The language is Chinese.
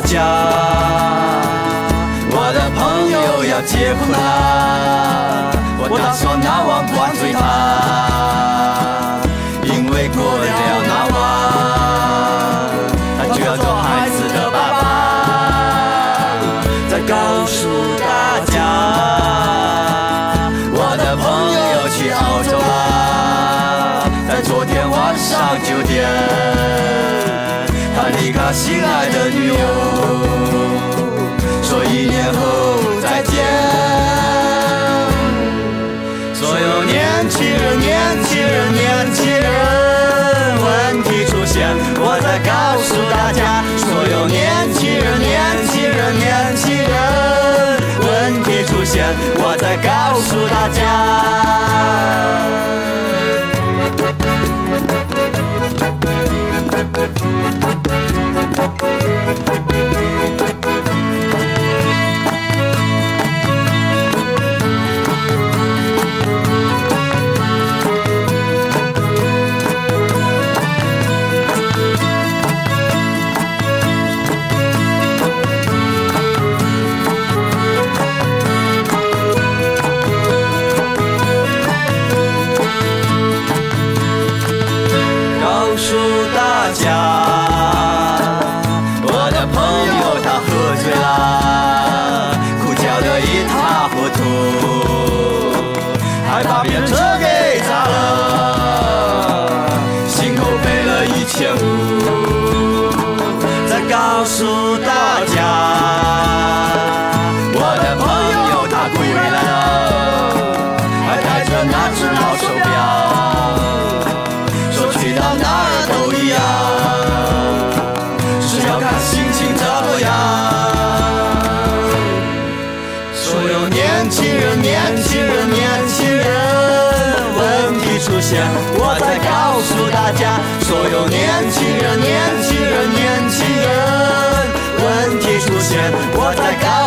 家，我的朋友要结婚啦，我打算那晚灌醉他，因为过了那晚，他就要做离开心爱的女友，说一年后再见。所有年轻人，年轻人，年轻人，问题出现，我在告诉大家，所有年轻人，年轻人，年轻人，问题出现，我在告祝大家，要看心情怎么样所有年轻人年轻人年轻人问题出现我在告诉大家所有年轻人年轻人年轻人问题出现我在告